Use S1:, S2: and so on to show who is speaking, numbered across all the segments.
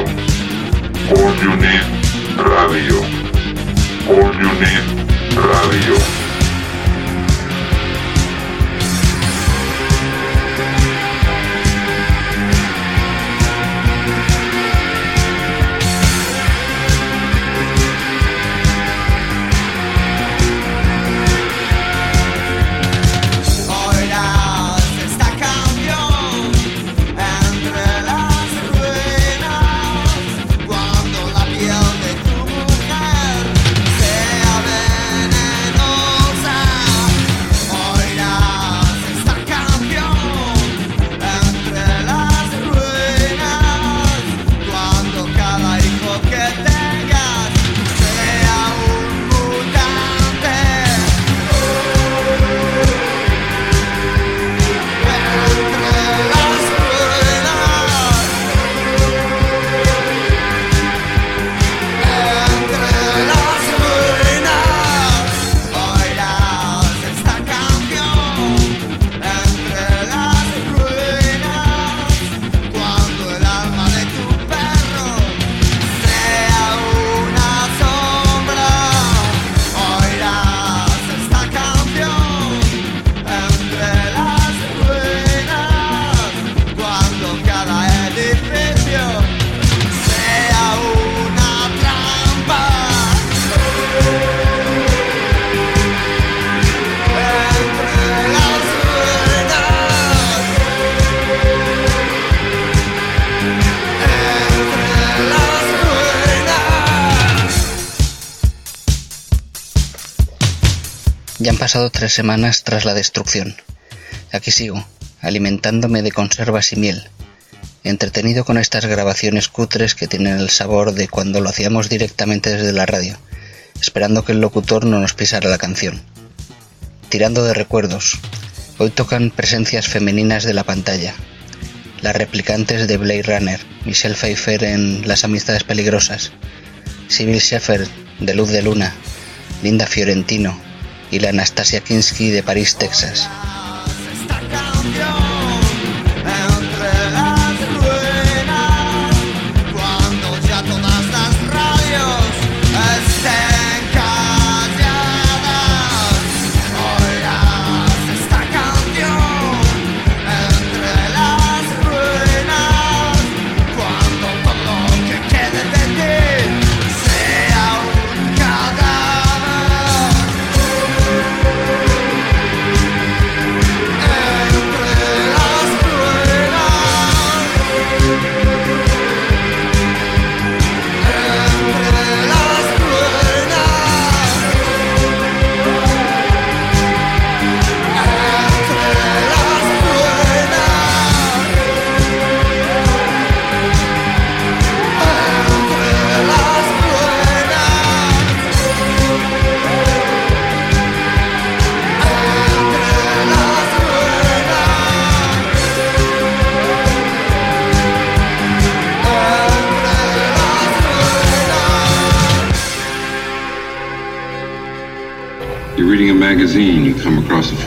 S1: All You Need Radio. All You Need Radio.
S2: Pasado tres semanas tras la destrucción. Aquí sigo, alimentándome de conservas y miel, entretenido con estas grabaciones cutres que tienen el sabor de cuando lo hacíamos directamente desde la radio, esperando que el locutor no nos pisara la canción. Tirando de recuerdos, hoy tocan presencias femeninas de la pantalla. Las replicantes de Blade Runner, Michelle Pfeiffer en Las Amistades Peligrosas, Sybil Shepherd de Luz de Luna, Linda Fiorentino y la Anastasia Kinski de París, Texas.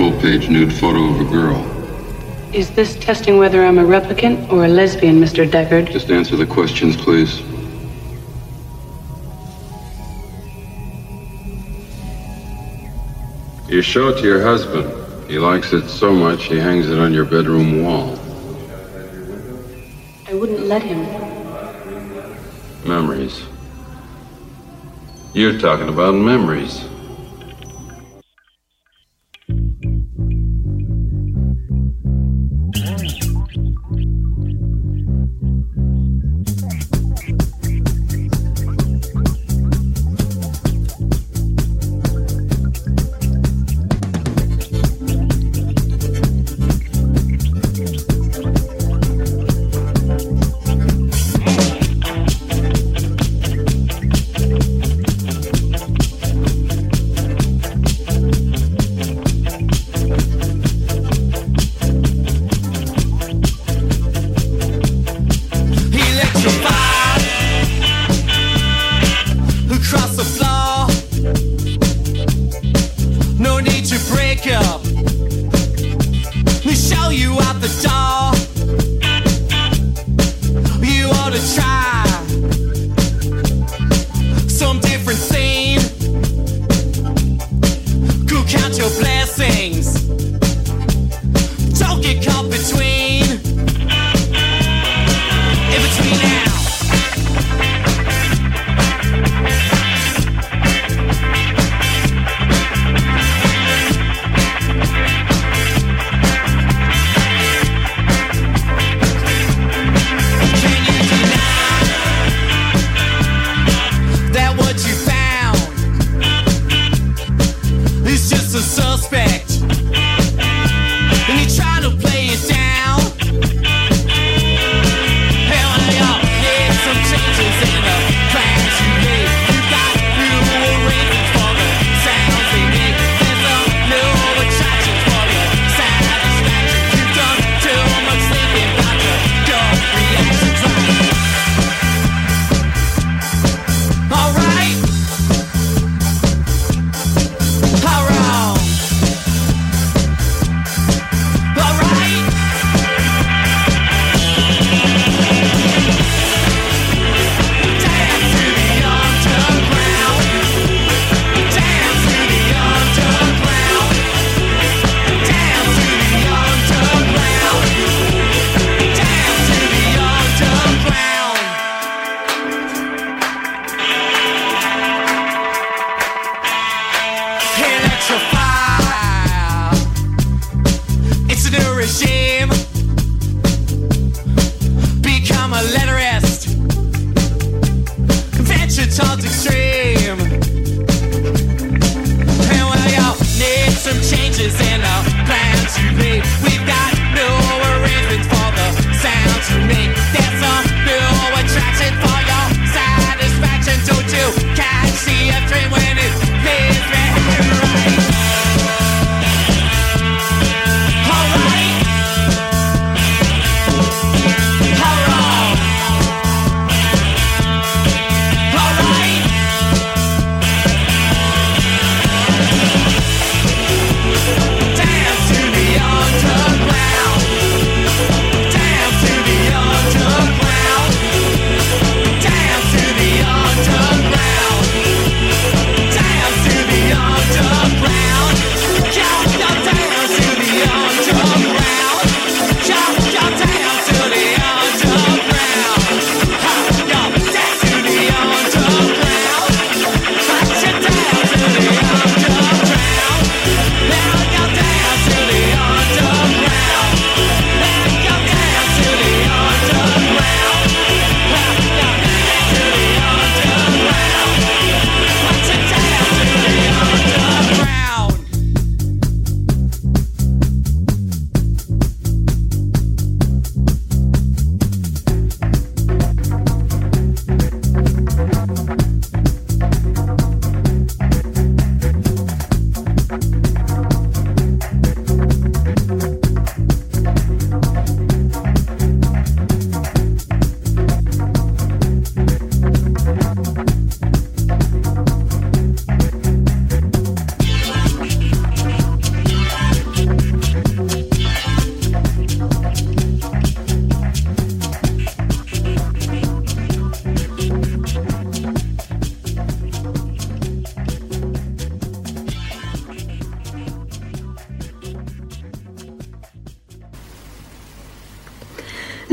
S3: Come across a full page nude photo of a girl.
S4: Is this testing whether I'm a replicant or a lesbian, Mr. Deckard?
S3: Just answer the questions, please. You show it to your husband. He likes it so much he hangs it on your bedroom wall.
S4: I wouldn't let him.
S3: Memories. You're talking about memories.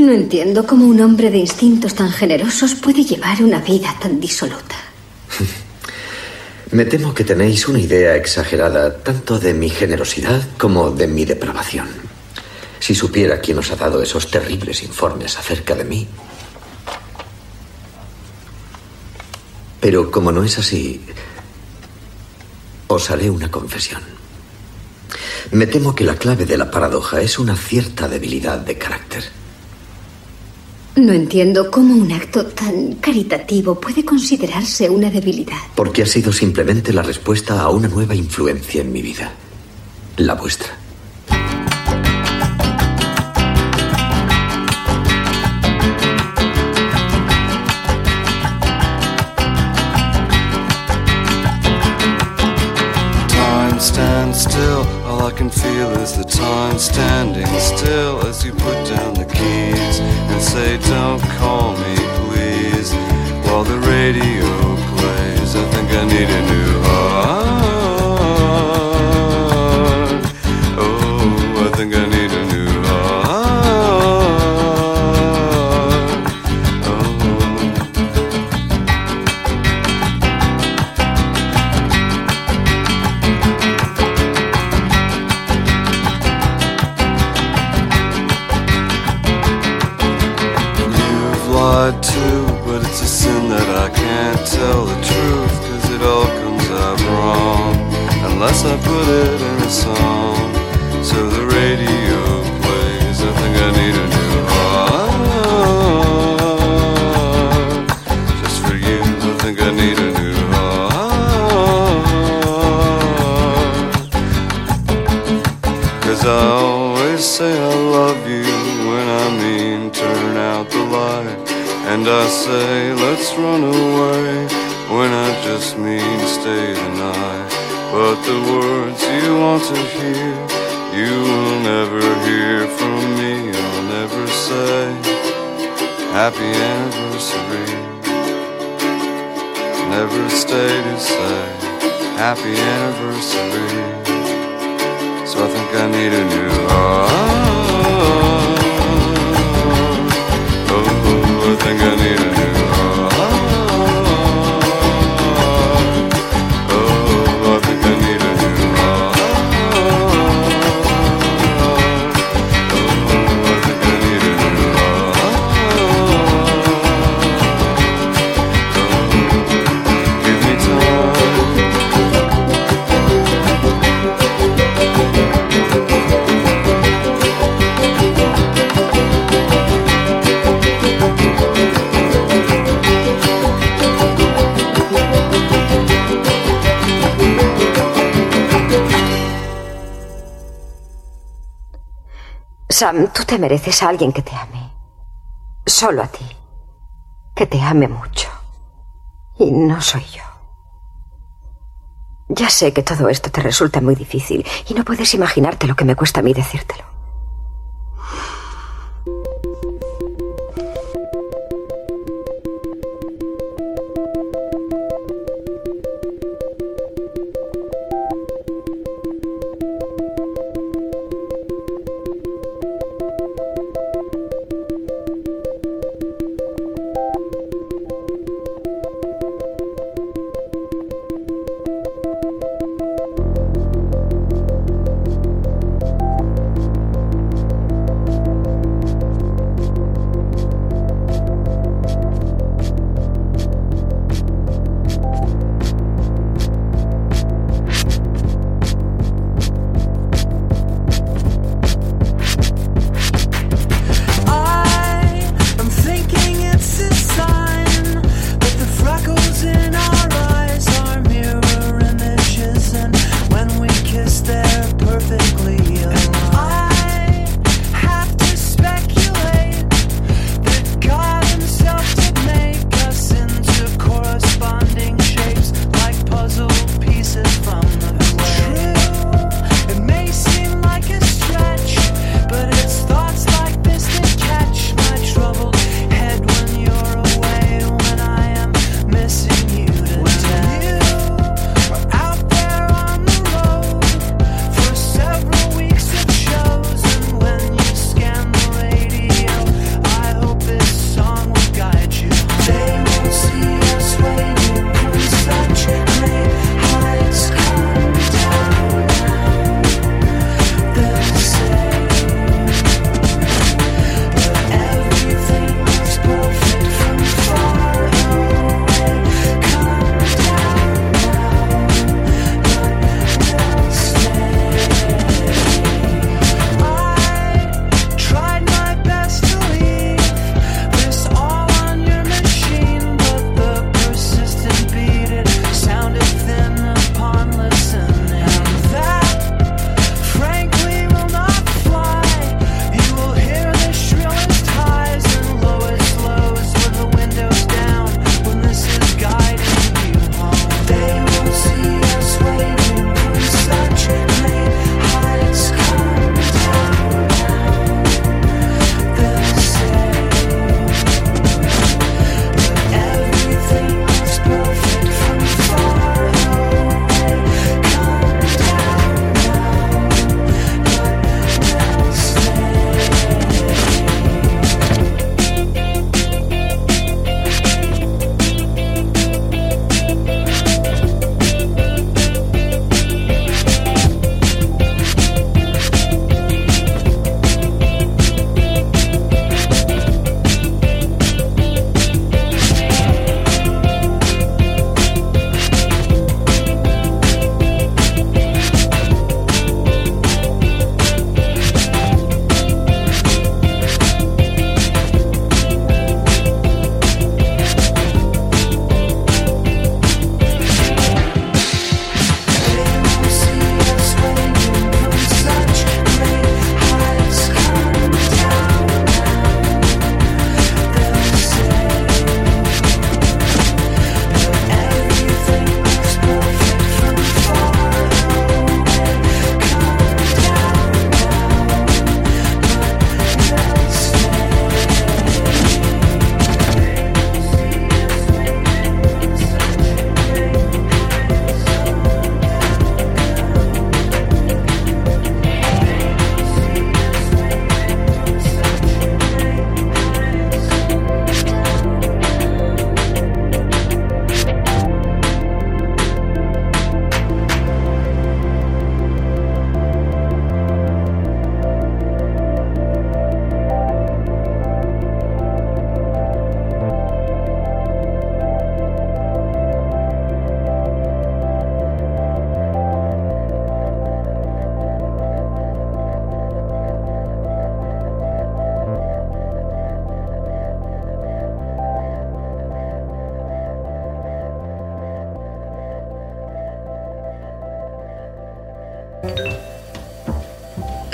S5: No
S6: entiendo cómo un hombre de instintos tan generosos puede llevar una vida tan disoluta.
S7: Me temo que tenéis una idea exagerada tanto de mi generosidad como de mi depravación. Si supiera quién os ha dado esos terribles informes acerca de mí. Pero como no es así, os haré una confesión. Me temo que la clave de la paradoja es una cierta debilidad de carácter.
S6: No entiendo cómo un acto tan caritativo puede considerarse una debilidad.
S7: Porque ha sido simplemente la respuesta a una nueva influencia en mi vida. La vuestra.
S8: Time stands still, all I can feel is the time standing still as you put say, Don't call me, please. While the radio plays, I think I need a new always say I love you when I mean turn out the light. And I say let's run away when I just mean stay the night. But the words you want to hear, you will never hear from me. I'll never say happy anniversary. Never stay to say happy anniversary. So I think I need a new heart. Oh, I think I
S9: Sam, tú te mereces a alguien que te ame. Solo a ti. Que te ame mucho. Y no soy yo. Ya sé que todo esto te resulta muy difícil y no puedes imaginarte lo que me cuesta a mí decírtelo.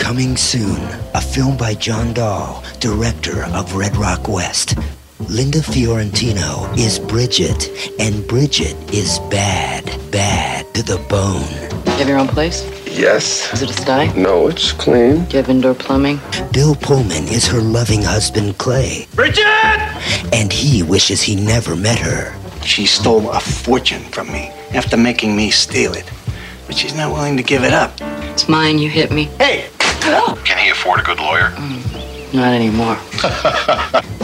S10: Coming soon, a film by John Dahl, director of Red Rock West. Linda Fiorentino is Bridget, and Bridget is bad, bad to the bone.
S11: You have your own place?
S3: Yes.
S11: Is it a sty?
S3: No, it's clean.
S11: Do you have indoor plumbing?
S10: Bill Pullman is her loving husband, Clay,
S12: Bridget!
S10: and he wishes he never met her.
S12: She stole a fortune from me after making me steal it. But she's not willing to give it up.
S11: It's mine, you hit me.
S12: Hey!
S13: Can he afford a good lawyer?
S11: Not anymore.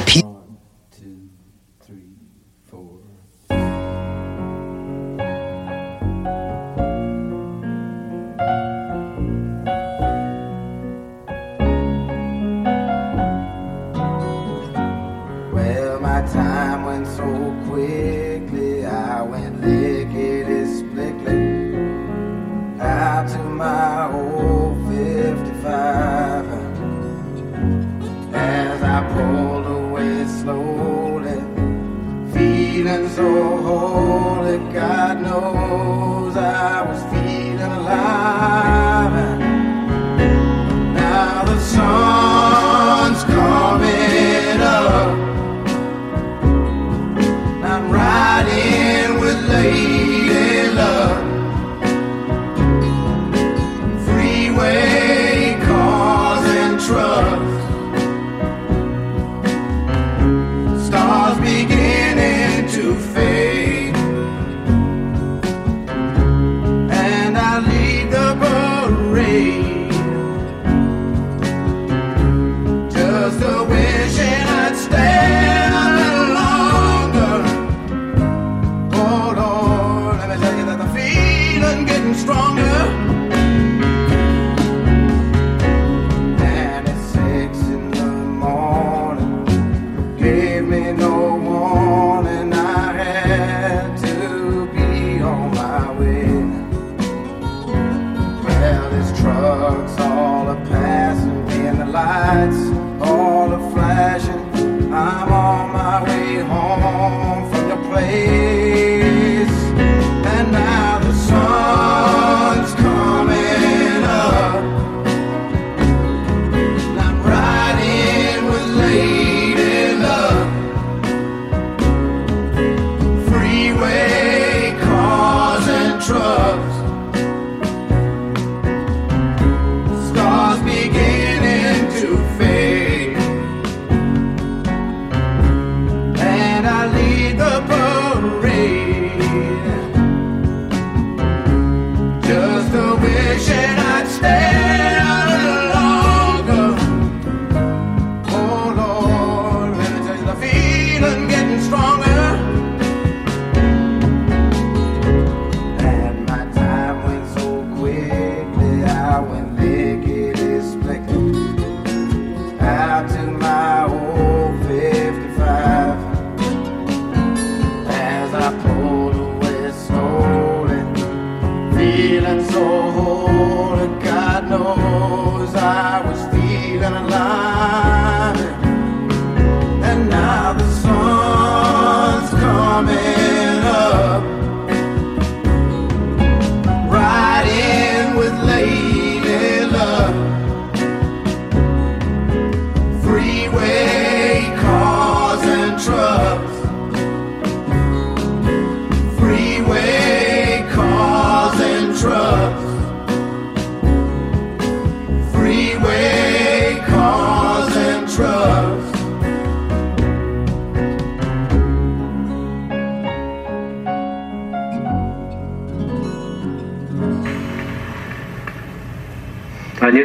S14: away.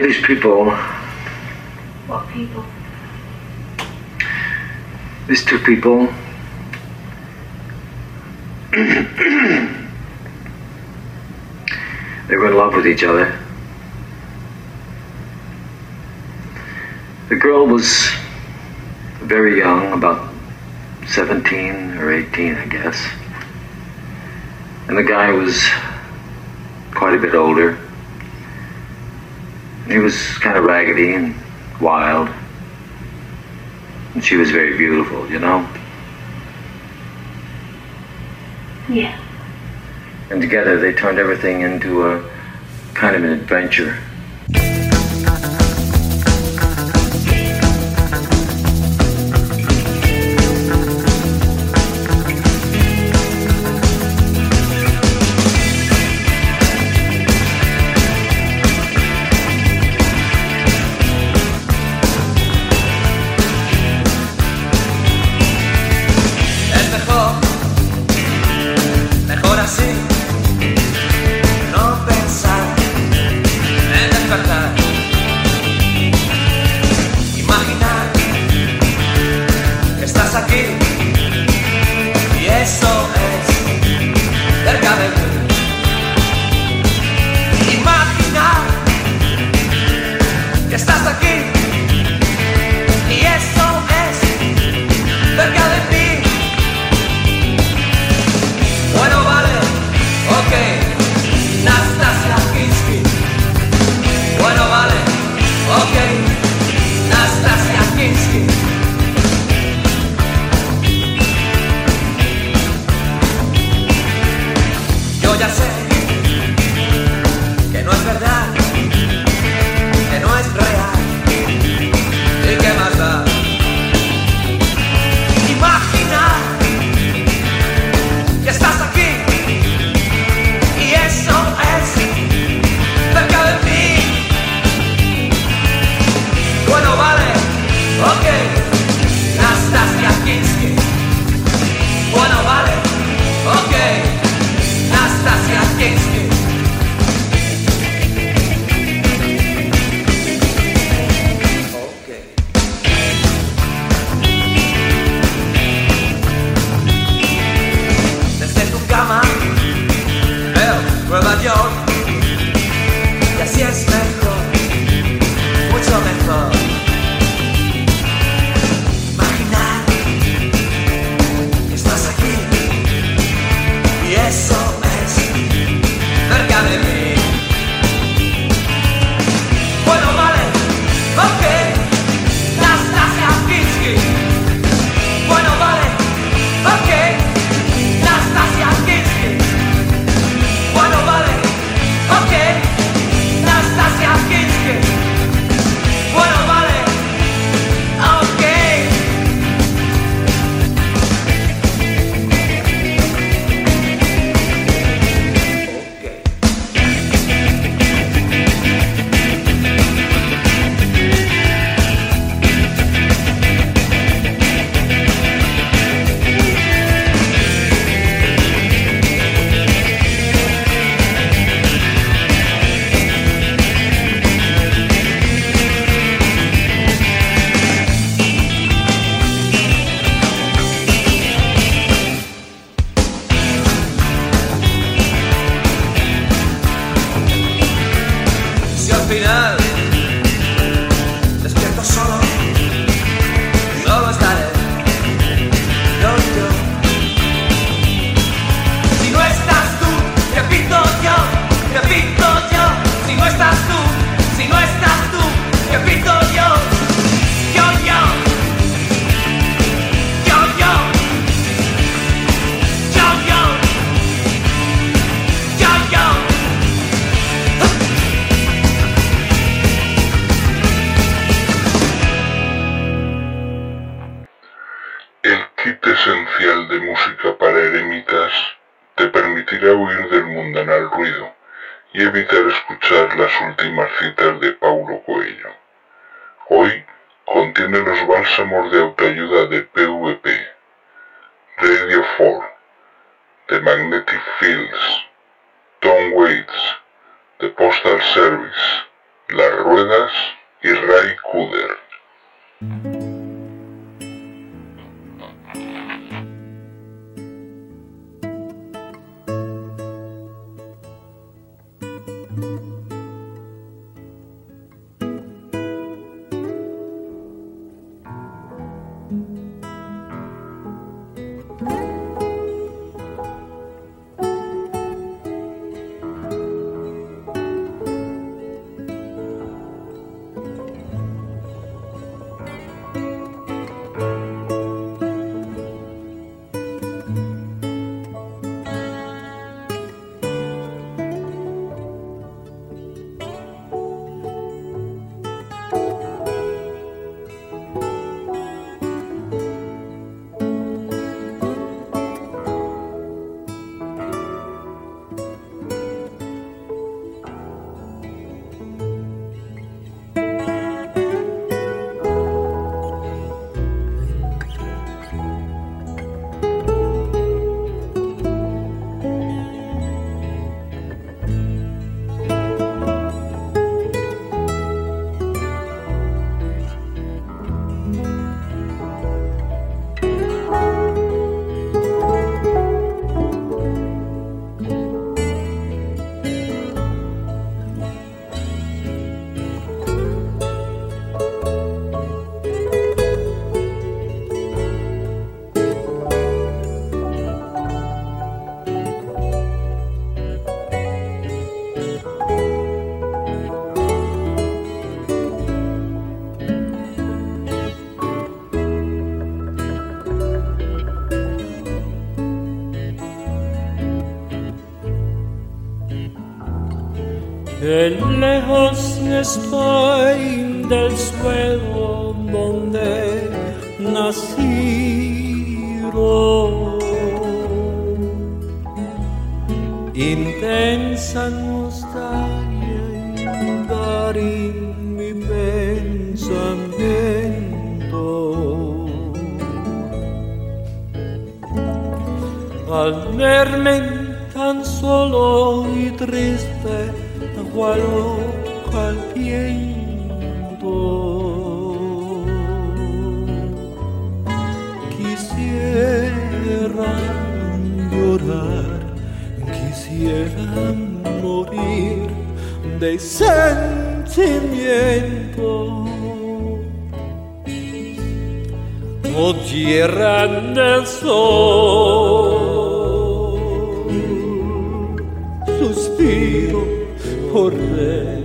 S15: These people,
S16: What people?
S15: these two people. they were in love with each other. The girl was very young, about 17 or 18, I guess. And the guy was quite a bit older. He was kind of raggedy and wild. And she was very beautiful, you know?
S16: Yeah.
S15: And together they turned everything into a kind of an adventure.
S17: Huir del mundanal ruido y evitar escuchar las últimas citas de Paulo Coelho. Hoy contiene los bálsamos de autoayuda de PVP, Radio 4, The Magnetic Fields, Tom Waits, The Postal Service, Las Ruedas y Ray Cooder.
S5: Al tan solo y triste, al viento. Quisiera llorar, quisiera morir de sentimiento. Oh tierra del sol, por verte.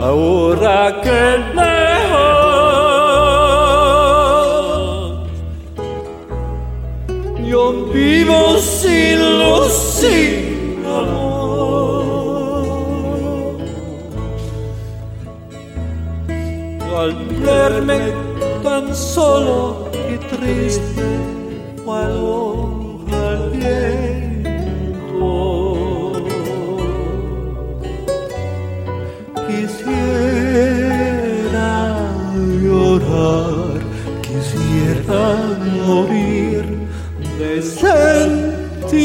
S5: Ahora que lejos yo vivo sin luz, sin amor. Al verme tan solo y triste, cual quisiera morir de sentimiento.